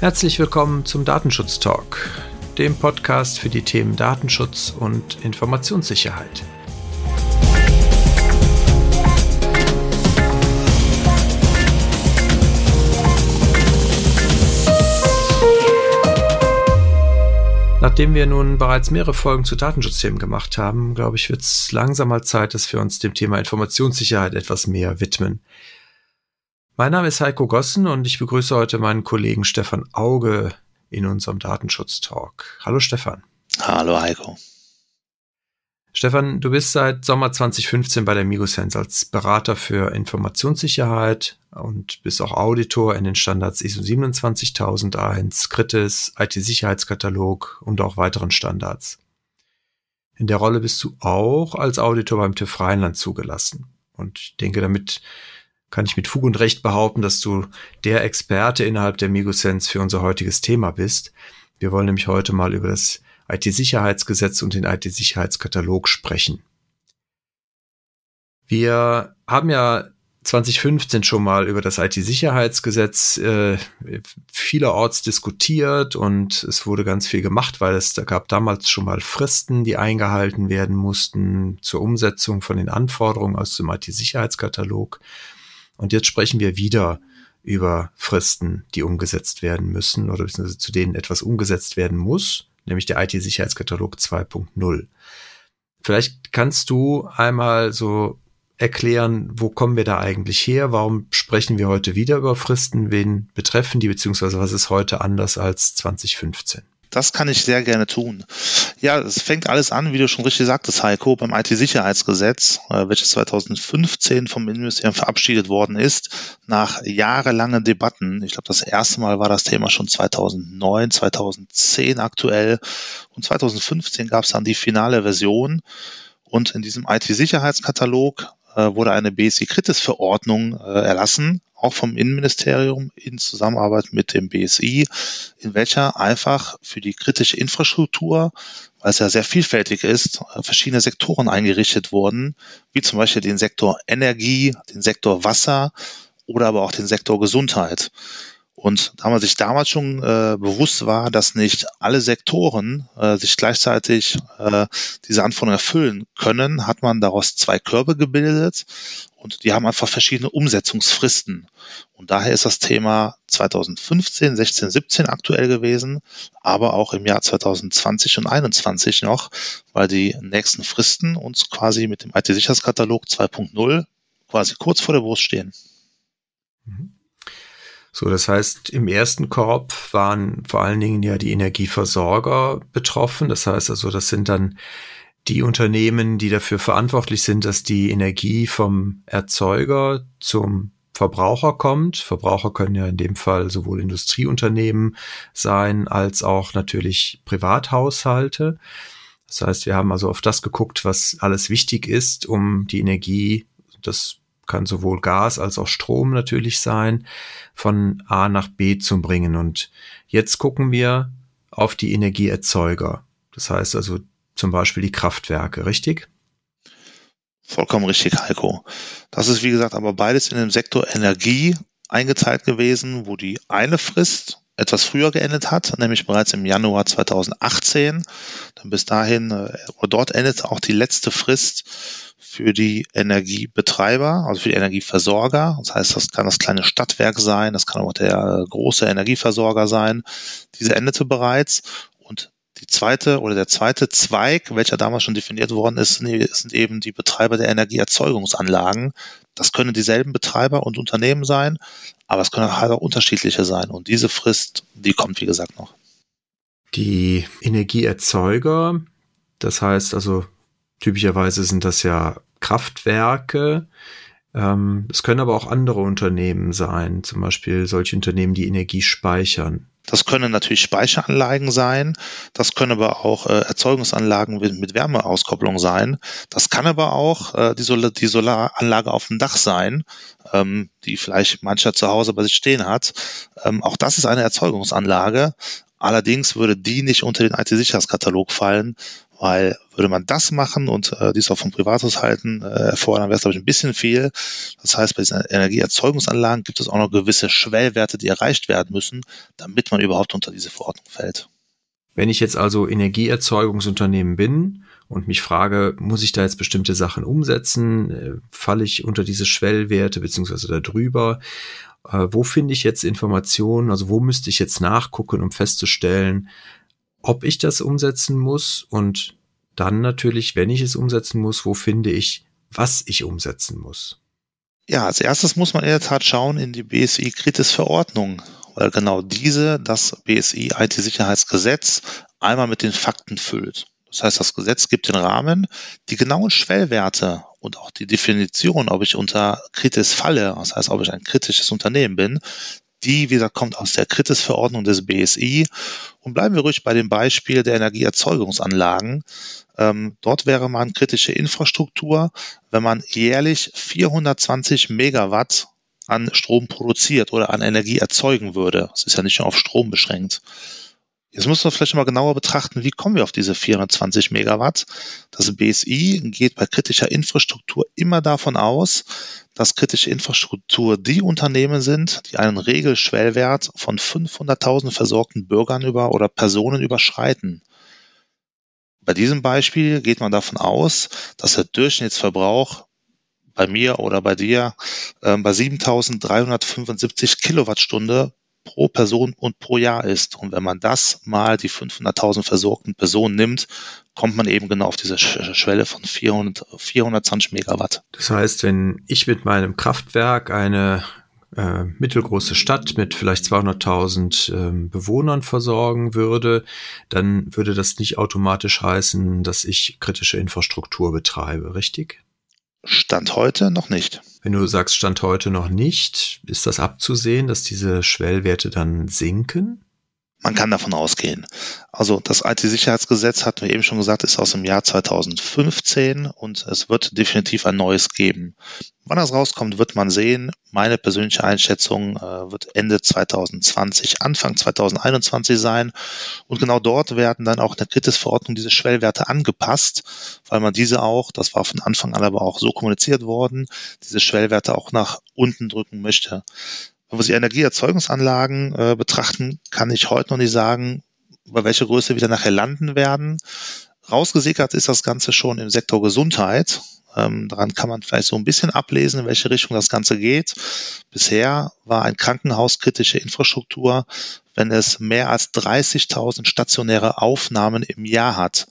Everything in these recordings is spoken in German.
Herzlich willkommen zum Datenschutz Talk, dem Podcast für die Themen Datenschutz und Informationssicherheit. Nachdem wir nun bereits mehrere Folgen zu Datenschutzthemen gemacht haben, glaube ich, wird es langsam mal Zeit, dass wir uns dem Thema Informationssicherheit etwas mehr widmen. Mein Name ist Heiko Gossen und ich begrüße heute meinen Kollegen Stefan Auge in unserem Datenschutz-Talk. Hallo Stefan. Hallo Heiko. Stefan, du bist seit Sommer 2015 bei der Migosense als Berater für Informationssicherheit und bist auch Auditor in den Standards ISO 27001, CRITIS, IT-Sicherheitskatalog und auch weiteren Standards. In der Rolle bist du auch als Auditor beim TÜV Rheinland zugelassen. Und ich denke, damit kann ich mit Fug und Recht behaupten, dass du der Experte innerhalb der Migosense für unser heutiges Thema bist. Wir wollen nämlich heute mal über das IT-Sicherheitsgesetz und den IT-Sicherheitskatalog sprechen. Wir haben ja 2015 schon mal über das IT-Sicherheitsgesetz äh, vielerorts diskutiert und es wurde ganz viel gemacht, weil es da gab damals schon mal Fristen, die eingehalten werden mussten zur Umsetzung von den Anforderungen aus dem IT-Sicherheitskatalog. Und jetzt sprechen wir wieder über Fristen, die umgesetzt werden müssen oder zu denen etwas umgesetzt werden muss nämlich der IT-Sicherheitskatalog 2.0. Vielleicht kannst du einmal so erklären, wo kommen wir da eigentlich her? Warum sprechen wir heute wieder über Fristen? Wen betreffen die, beziehungsweise was ist heute anders als 2015? Das kann ich sehr gerne tun. Ja, es fängt alles an, wie du schon richtig sagtest, Heiko, beim IT-Sicherheitsgesetz, äh, welches 2015 vom Innenministerium verabschiedet worden ist, nach jahrelangen Debatten. Ich glaube, das erste Mal war das Thema schon 2009, 2010 aktuell und 2015 gab es dann die finale Version. Und in diesem IT-Sicherheitskatalog wurde eine BSI-Kritis-Verordnung äh, erlassen, auch vom Innenministerium in Zusammenarbeit mit dem BSI, in welcher einfach für die kritische Infrastruktur, weil es ja sehr vielfältig ist, äh, verschiedene Sektoren eingerichtet wurden, wie zum Beispiel den Sektor Energie, den Sektor Wasser oder aber auch den Sektor Gesundheit. Und da man sich damals schon äh, bewusst war, dass nicht alle Sektoren äh, sich gleichzeitig äh, diese Anforderungen erfüllen können, hat man daraus zwei Körbe gebildet und die haben einfach verschiedene Umsetzungsfristen. Und daher ist das Thema 2015, 16, 17 aktuell gewesen, aber auch im Jahr 2020 und 2021 noch, weil die nächsten Fristen uns quasi mit dem IT-Sicherheitskatalog 2.0 quasi kurz vor der Brust stehen. Mhm. So, das heißt, im ersten Korb waren vor allen Dingen ja die Energieversorger betroffen. Das heißt also, das sind dann die Unternehmen, die dafür verantwortlich sind, dass die Energie vom Erzeuger zum Verbraucher kommt. Verbraucher können ja in dem Fall sowohl Industrieunternehmen sein als auch natürlich Privathaushalte. Das heißt, wir haben also auf das geguckt, was alles wichtig ist, um die Energie, das kann sowohl Gas als auch Strom natürlich sein, von A nach B zu bringen. Und jetzt gucken wir auf die Energieerzeuger. Das heißt also zum Beispiel die Kraftwerke, richtig? Vollkommen richtig, Heiko. Das ist wie gesagt aber beides in dem Sektor Energie eingeteilt gewesen, wo die eine Frist etwas früher geendet hat, nämlich bereits im Januar 2018. Denn bis dahin, äh, dort endet auch die letzte Frist für die Energiebetreiber, also für die Energieversorger. Das heißt, das kann das kleine Stadtwerk sein, das kann auch der große Energieversorger sein. Diese endete bereits und die zweite oder der zweite Zweig, welcher damals schon definiert worden ist, sind eben die Betreiber der Energieerzeugungsanlagen. Das können dieselben Betreiber und Unternehmen sein, aber es können halt auch unterschiedliche sein. Und diese Frist, die kommt, wie gesagt, noch. Die Energieerzeuger, das heißt also, typischerweise sind das ja Kraftwerke. Ähm, es können aber auch andere Unternehmen sein, zum Beispiel solche Unternehmen, die Energie speichern. Das können natürlich Speicheranlagen sein, das können aber auch äh, Erzeugungsanlagen mit, Wärmeauskopplung sein. Das kann aber auch äh, die Solaranlage auf dem Dach sein, ähm, die vielleicht mancher zu Hause bei sich stehen hat. Ähm, auch das ist eine Erzeugungsanlage. Allerdings würde die nicht unter den IT-Sicherheitskatalog fallen, weil würde man das machen und äh, dies auch von Privathaushalten äh, erfordern, wäre es, glaube ich, ein bisschen viel. Das heißt, bei diesen Energieerzeugungsanlagen gibt es auch noch gewisse Schwellwerte, die erreicht werden müssen, damit man überhaupt unter diese Verordnung fällt. Wenn ich jetzt also Energieerzeugungsunternehmen bin und mich frage, muss ich da jetzt bestimmte Sachen umsetzen? Äh, falle ich unter diese Schwellwerte beziehungsweise darüber? Äh, wo finde ich jetzt Informationen? Also wo müsste ich jetzt nachgucken, um festzustellen, ob ich das umsetzen muss und dann natürlich, wenn ich es umsetzen muss, wo finde ich, was ich umsetzen muss? Ja, als erstes muss man in der Tat schauen in die BSI-Kritis-Verordnung, weil genau diese das BSI-IT-Sicherheitsgesetz einmal mit den Fakten füllt. Das heißt, das Gesetz gibt den Rahmen, die genauen Schwellwerte und auch die Definition, ob ich unter Kritis falle, das heißt, ob ich ein kritisches Unternehmen bin, die, wie gesagt, kommt aus der Kritis-Verordnung des BSI. Und bleiben wir ruhig bei dem Beispiel der Energieerzeugungsanlagen. Ähm, dort wäre man kritische Infrastruktur, wenn man jährlich 420 Megawatt an Strom produziert oder an Energie erzeugen würde. Das ist ja nicht nur auf Strom beschränkt. Jetzt müssen wir vielleicht mal genauer betrachten, wie kommen wir auf diese 420 Megawatt. Das BSI geht bei kritischer Infrastruktur immer davon aus, dass kritische Infrastruktur die Unternehmen sind, die einen Regelschwellwert von 500.000 versorgten Bürgern über oder Personen überschreiten. Bei diesem Beispiel geht man davon aus, dass der Durchschnittsverbrauch bei mir oder bei dir äh, bei 7375 Kilowattstunde pro Person und pro Jahr ist. Und wenn man das mal die 500.000 versorgten Personen nimmt, kommt man eben genau auf diese Schwelle von 400, 420 Megawatt. Das heißt, wenn ich mit meinem Kraftwerk eine äh, mittelgroße Stadt mit vielleicht 200.000 äh, Bewohnern versorgen würde, dann würde das nicht automatisch heißen, dass ich kritische Infrastruktur betreibe, richtig? Stand heute noch nicht. Wenn du sagst Stand heute noch nicht, ist das abzusehen, dass diese Schwellwerte dann sinken? Man kann davon ausgehen. Also das IT-Sicherheitsgesetz, hatten wir eben schon gesagt, ist aus dem Jahr 2015 und es wird definitiv ein neues geben. Wann das rauskommt, wird man sehen. Meine persönliche Einschätzung äh, wird Ende 2020, Anfang 2021 sein. Und genau dort werden dann auch in der Kritis-Verordnung diese Schwellwerte angepasst, weil man diese auch, das war von Anfang an aber auch so kommuniziert worden, diese Schwellwerte auch nach unten drücken möchte. Wenn wir die Energieerzeugungsanlagen äh, betrachten, kann ich heute noch nicht sagen, bei welcher Größe wir dann nachher landen werden. Rausgesickert ist das Ganze schon im Sektor Gesundheit. Ähm, daran kann man vielleicht so ein bisschen ablesen, in welche Richtung das Ganze geht. Bisher war ein Krankenhaus kritische Infrastruktur, wenn es mehr als 30.000 stationäre Aufnahmen im Jahr hat.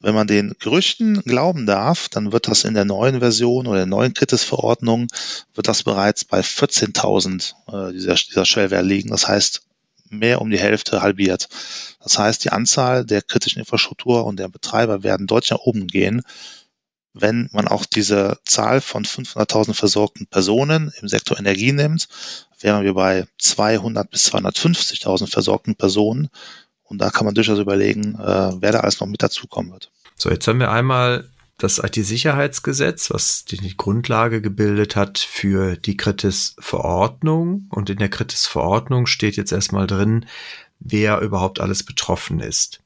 Wenn man den Gerüchten glauben darf, dann wird das in der neuen Version oder der neuen Kritis-Verordnung wird das bereits bei 14.000 äh, dieser, dieser Schwellwert liegen. Das heißt, mehr um die Hälfte halbiert. Das heißt, die Anzahl der kritischen Infrastruktur und der Betreiber werden deutlich nach oben gehen, wenn man auch diese Zahl von 500.000 versorgten Personen im Sektor Energie nimmt, wären wir bei 200 bis 250.000 versorgten Personen und da kann man durchaus überlegen, äh, wer da alles noch mit dazukommen wird. So, jetzt haben wir einmal das IT-Sicherheitsgesetz, was die Grundlage gebildet hat für die Kritis-Verordnung. Und in der Kritis-Verordnung steht jetzt erstmal drin, wer überhaupt alles betroffen ist.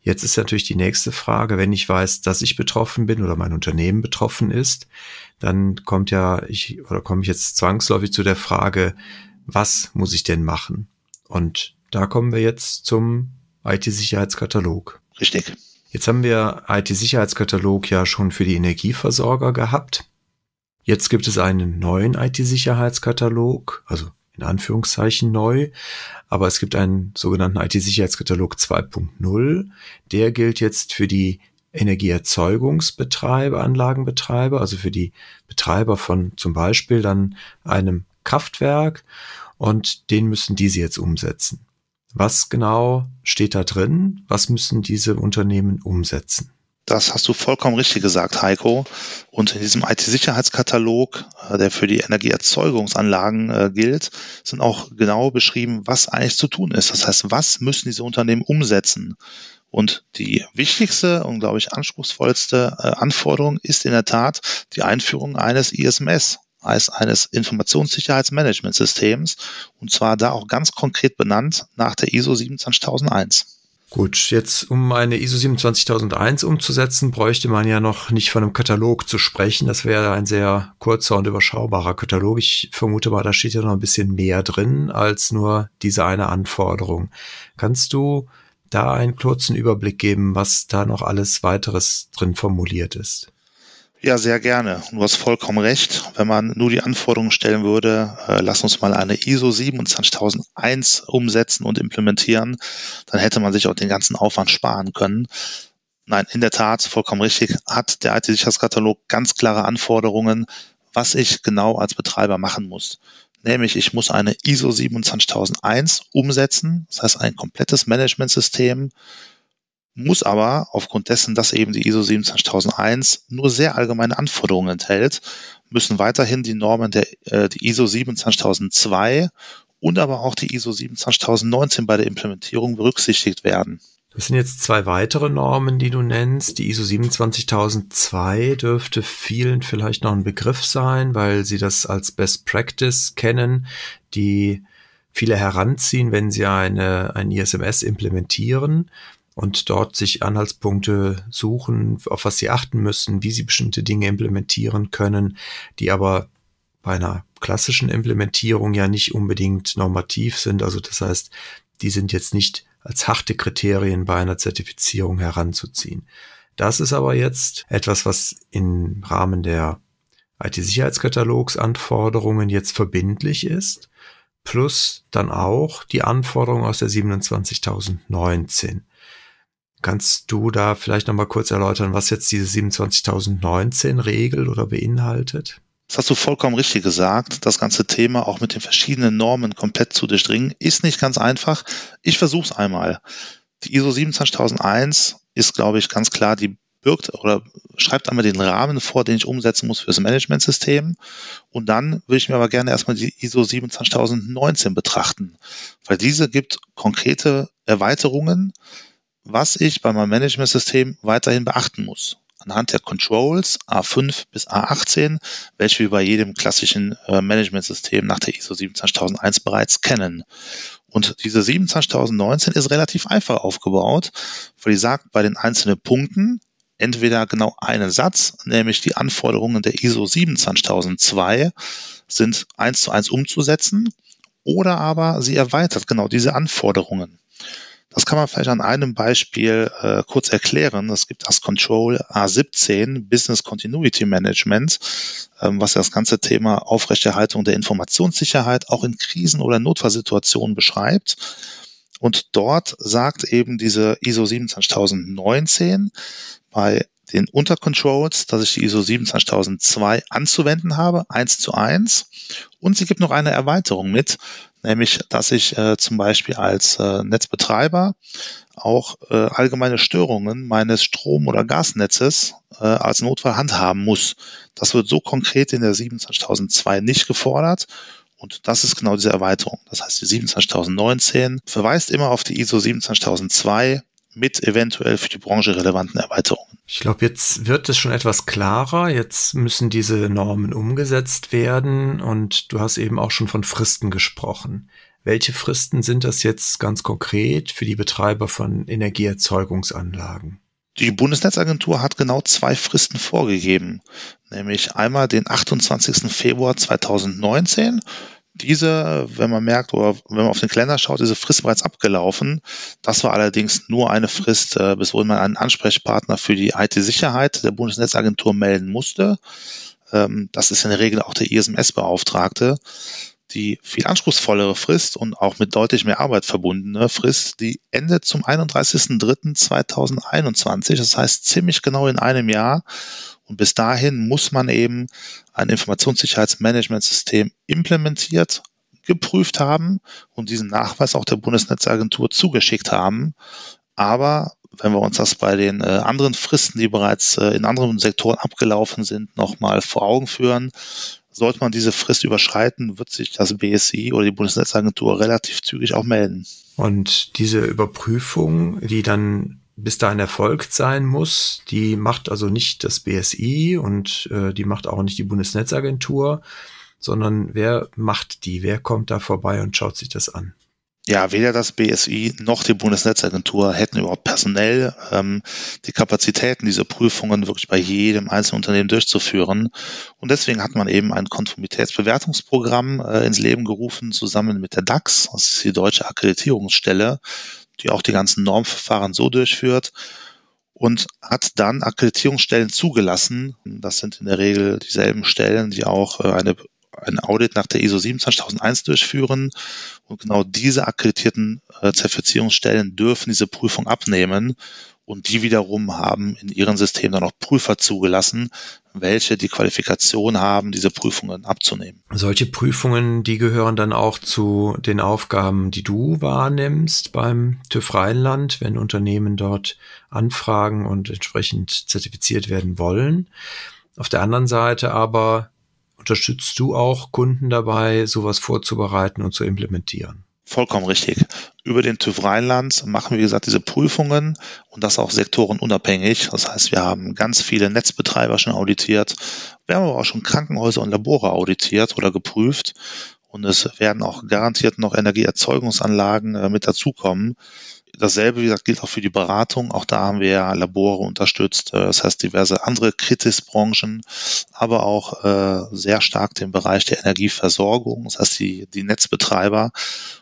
Jetzt ist natürlich die nächste Frage, wenn ich weiß, dass ich betroffen bin oder mein Unternehmen betroffen ist, dann kommt ja ich oder komme ich jetzt zwangsläufig zu der Frage, was muss ich denn machen? Und da kommen wir jetzt zum IT-Sicherheitskatalog. Richtig. Jetzt haben wir IT-Sicherheitskatalog ja schon für die Energieversorger gehabt. Jetzt gibt es einen neuen IT-Sicherheitskatalog, also in Anführungszeichen neu, aber es gibt einen sogenannten IT-Sicherheitskatalog 2.0. Der gilt jetzt für die Energieerzeugungsbetreiber, Anlagenbetreiber, also für die Betreiber von zum Beispiel dann einem Kraftwerk und den müssen diese jetzt umsetzen. Was genau steht da drin? Was müssen diese Unternehmen umsetzen? Das hast du vollkommen richtig gesagt, Heiko. Und in diesem IT-Sicherheitskatalog, äh, der für die Energieerzeugungsanlagen äh, gilt, sind auch genau beschrieben, was eigentlich zu tun ist. Das heißt, was müssen diese Unternehmen umsetzen? Und die wichtigste und, glaube ich, anspruchsvollste äh, Anforderung ist in der Tat die Einführung eines ISMS, als eines Informationssicherheitsmanagementsystems und zwar da auch ganz konkret benannt nach der ISO 27001. Gut, jetzt um eine ISO 27001 umzusetzen, bräuchte man ja noch nicht von einem Katalog zu sprechen. Das wäre ein sehr kurzer und überschaubarer Katalog. Ich vermute mal, da steht ja noch ein bisschen mehr drin als nur diese eine Anforderung. Kannst du da einen kurzen Überblick geben, was da noch alles weiteres drin formuliert ist? Ja, sehr gerne. Du hast vollkommen recht. Wenn man nur die Anforderungen stellen würde, äh, lass uns mal eine ISO 27001 umsetzen und implementieren, dann hätte man sich auch den ganzen Aufwand sparen können. Nein, in der Tat, vollkommen richtig, hat der IT-Sicherheitskatalog ganz klare Anforderungen, was ich genau als Betreiber machen muss. Nämlich, ich muss eine ISO 27001 umsetzen, das heißt ein komplettes Managementsystem muss aber aufgrund dessen, dass eben die ISO 27001 nur sehr allgemeine Anforderungen enthält, müssen weiterhin die Normen der äh, die ISO 27002 und aber auch die ISO 27019 bei der Implementierung berücksichtigt werden. Das sind jetzt zwei weitere Normen, die du nennst. Die ISO 27002 dürfte vielen vielleicht noch ein Begriff sein, weil sie das als Best Practice kennen, die viele heranziehen, wenn sie eine, ein ISMS implementieren und dort sich Anhaltspunkte suchen, auf was sie achten müssen, wie sie bestimmte Dinge implementieren können, die aber bei einer klassischen Implementierung ja nicht unbedingt normativ sind. Also das heißt, die sind jetzt nicht als harte Kriterien bei einer Zertifizierung heranzuziehen. Das ist aber jetzt etwas, was im Rahmen der IT-Sicherheitskatalogsanforderungen jetzt verbindlich ist, plus dann auch die Anforderungen aus der 27019. Kannst du da vielleicht noch mal kurz erläutern, was jetzt diese 27.019 regelt oder beinhaltet? Das hast du vollkommen richtig gesagt. Das ganze Thema auch mit den verschiedenen Normen komplett zu durchdringen, ist nicht ganz einfach. Ich versuche es einmal. Die ISO 27001 ist, glaube ich, ganz klar, die birgt oder schreibt einmal den Rahmen vor, den ich umsetzen muss fürs Managementsystem. Und dann würde ich mir aber gerne erstmal die ISO 27019 betrachten, weil diese gibt konkrete Erweiterungen, was ich bei meinem Management-System weiterhin beachten muss. Anhand der Controls A5 bis A18, welche wir bei jedem klassischen äh, Management-System nach der ISO 27001 bereits kennen. Und diese 27019 ist relativ einfach aufgebaut, weil die sagt bei den einzelnen Punkten entweder genau einen Satz, nämlich die Anforderungen der ISO 27002 sind eins zu eins umzusetzen, oder aber sie erweitert genau diese Anforderungen. Das kann man vielleicht an einem Beispiel äh, kurz erklären. Es gibt das Control A17, Business Continuity Management, ähm, was das ganze Thema Aufrechterhaltung der Informationssicherheit auch in Krisen- oder Notfallsituationen beschreibt. Und dort sagt eben diese ISO 27019 bei den Untercontrols, dass ich die ISO 27002 anzuwenden habe, eins zu eins. Und sie gibt noch eine Erweiterung mit, nämlich dass ich äh, zum Beispiel als äh, Netzbetreiber auch äh, allgemeine Störungen meines Strom- oder Gasnetzes äh, als Notfall handhaben muss. Das wird so konkret in der 27002 nicht gefordert. Und das ist genau diese Erweiterung. Das heißt, die 27019 verweist immer auf die ISO 27002 mit eventuell für die Branche relevanten Erweiterungen. Ich glaube, jetzt wird es schon etwas klarer. Jetzt müssen diese Normen umgesetzt werden und du hast eben auch schon von Fristen gesprochen. Welche Fristen sind das jetzt ganz konkret für die Betreiber von Energieerzeugungsanlagen? Die Bundesnetzagentur hat genau zwei Fristen vorgegeben, nämlich einmal den 28. Februar 2019 diese, wenn man merkt oder wenn man auf den Kalender schaut, diese Frist bereits abgelaufen. Das war allerdings nur eine Frist, äh, bis wohin man einen Ansprechpartner für die IT-Sicherheit der Bundesnetzagentur melden musste. Ähm, das ist in der Regel auch der ISMS-Beauftragte. Die viel anspruchsvollere Frist und auch mit deutlich mehr Arbeit verbundene Frist, die endet zum 31.03.2021. Das heißt ziemlich genau in einem Jahr. Und bis dahin muss man eben ein Informationssicherheitsmanagementsystem implementiert, geprüft haben und diesen Nachweis auch der Bundesnetzagentur zugeschickt haben. Aber wenn wir uns das bei den äh, anderen Fristen, die bereits äh, in anderen Sektoren abgelaufen sind, nochmal vor Augen führen, sollte man diese Frist überschreiten, wird sich das BSI oder die Bundesnetzagentur relativ zügig auch melden. Und diese Überprüfung, die dann bis dahin erfolgt sein muss. Die macht also nicht das BSI und äh, die macht auch nicht die Bundesnetzagentur, sondern wer macht die? Wer kommt da vorbei und schaut sich das an? Ja, weder das BSI noch die Bundesnetzagentur hätten überhaupt personell ähm, die Kapazitäten, diese Prüfungen wirklich bei jedem einzelnen Unternehmen durchzuführen. Und deswegen hat man eben ein Konformitätsbewertungsprogramm äh, ins Leben gerufen, zusammen mit der DAX, das ist die deutsche Akkreditierungsstelle, die auch die ganzen Normverfahren so durchführt und hat dann Akkreditierungsstellen zugelassen. Das sind in der Regel dieselben Stellen, die auch äh, eine ein Audit nach der ISO 27001 durchführen. Und genau diese akkreditierten äh, Zertifizierungsstellen dürfen diese Prüfung abnehmen. Und die wiederum haben in ihren Systemen dann auch Prüfer zugelassen, welche die Qualifikation haben, diese Prüfungen abzunehmen. Solche Prüfungen, die gehören dann auch zu den Aufgaben, die du wahrnimmst beim TÜV Rheinland, wenn Unternehmen dort anfragen und entsprechend zertifiziert werden wollen. Auf der anderen Seite aber unterstützt du auch Kunden dabei, sowas vorzubereiten und zu implementieren? Vollkommen richtig. Über den TÜV Rheinland machen wir, wie gesagt, diese Prüfungen und das auch sektorenunabhängig. Das heißt, wir haben ganz viele Netzbetreiber schon auditiert. Wir haben aber auch schon Krankenhäuser und Labore auditiert oder geprüft. Und es werden auch garantiert noch Energieerzeugungsanlagen äh, mit dazukommen dasselbe, wie gesagt, gilt auch für die Beratung. Auch da haben wir ja Labore unterstützt, äh, das heißt diverse andere Kritisbranchen, aber auch äh, sehr stark den Bereich der Energieversorgung, das heißt die, die Netzbetreiber.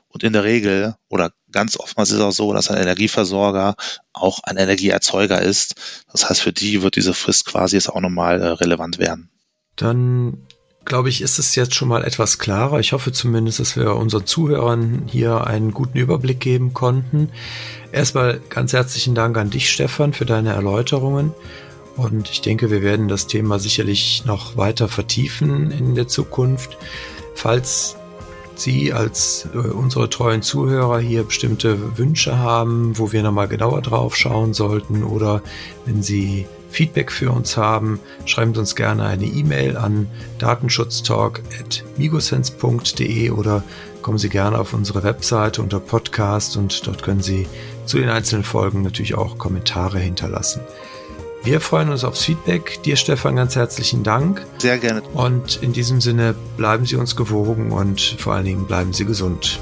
Und in der Regel oder ganz oftmals ist es auch so, dass ein Energieversorger auch ein Energieerzeuger ist. Das heißt, für die wird diese Frist quasi jetzt auch nochmal äh, relevant werden. Dann glaube ich, ist es jetzt schon mal etwas klarer. Ich hoffe zumindest, dass wir unseren Zuhörern hier einen guten Überblick geben konnten. Erstmal ganz herzlichen Dank an dich, Stefan, für deine Erläuterungen. Und ich denke, wir werden das Thema sicherlich noch weiter vertiefen in der Zukunft. Falls Sie als äh, unsere treuen Zuhörer hier bestimmte Wünsche haben, wo wir nochmal genauer drauf schauen sollten oder wenn Sie Feedback für uns haben, schreiben Sie uns gerne eine E-Mail an datenschutztalk.migosense.de oder kommen Sie gerne auf unsere Webseite unter Podcast und dort können Sie zu den einzelnen Folgen natürlich auch Kommentare hinterlassen. Wir freuen uns aufs Feedback. Dir, Stefan, ganz herzlichen Dank. Sehr gerne. Und in diesem Sinne bleiben Sie uns gewogen und vor allen Dingen bleiben Sie gesund.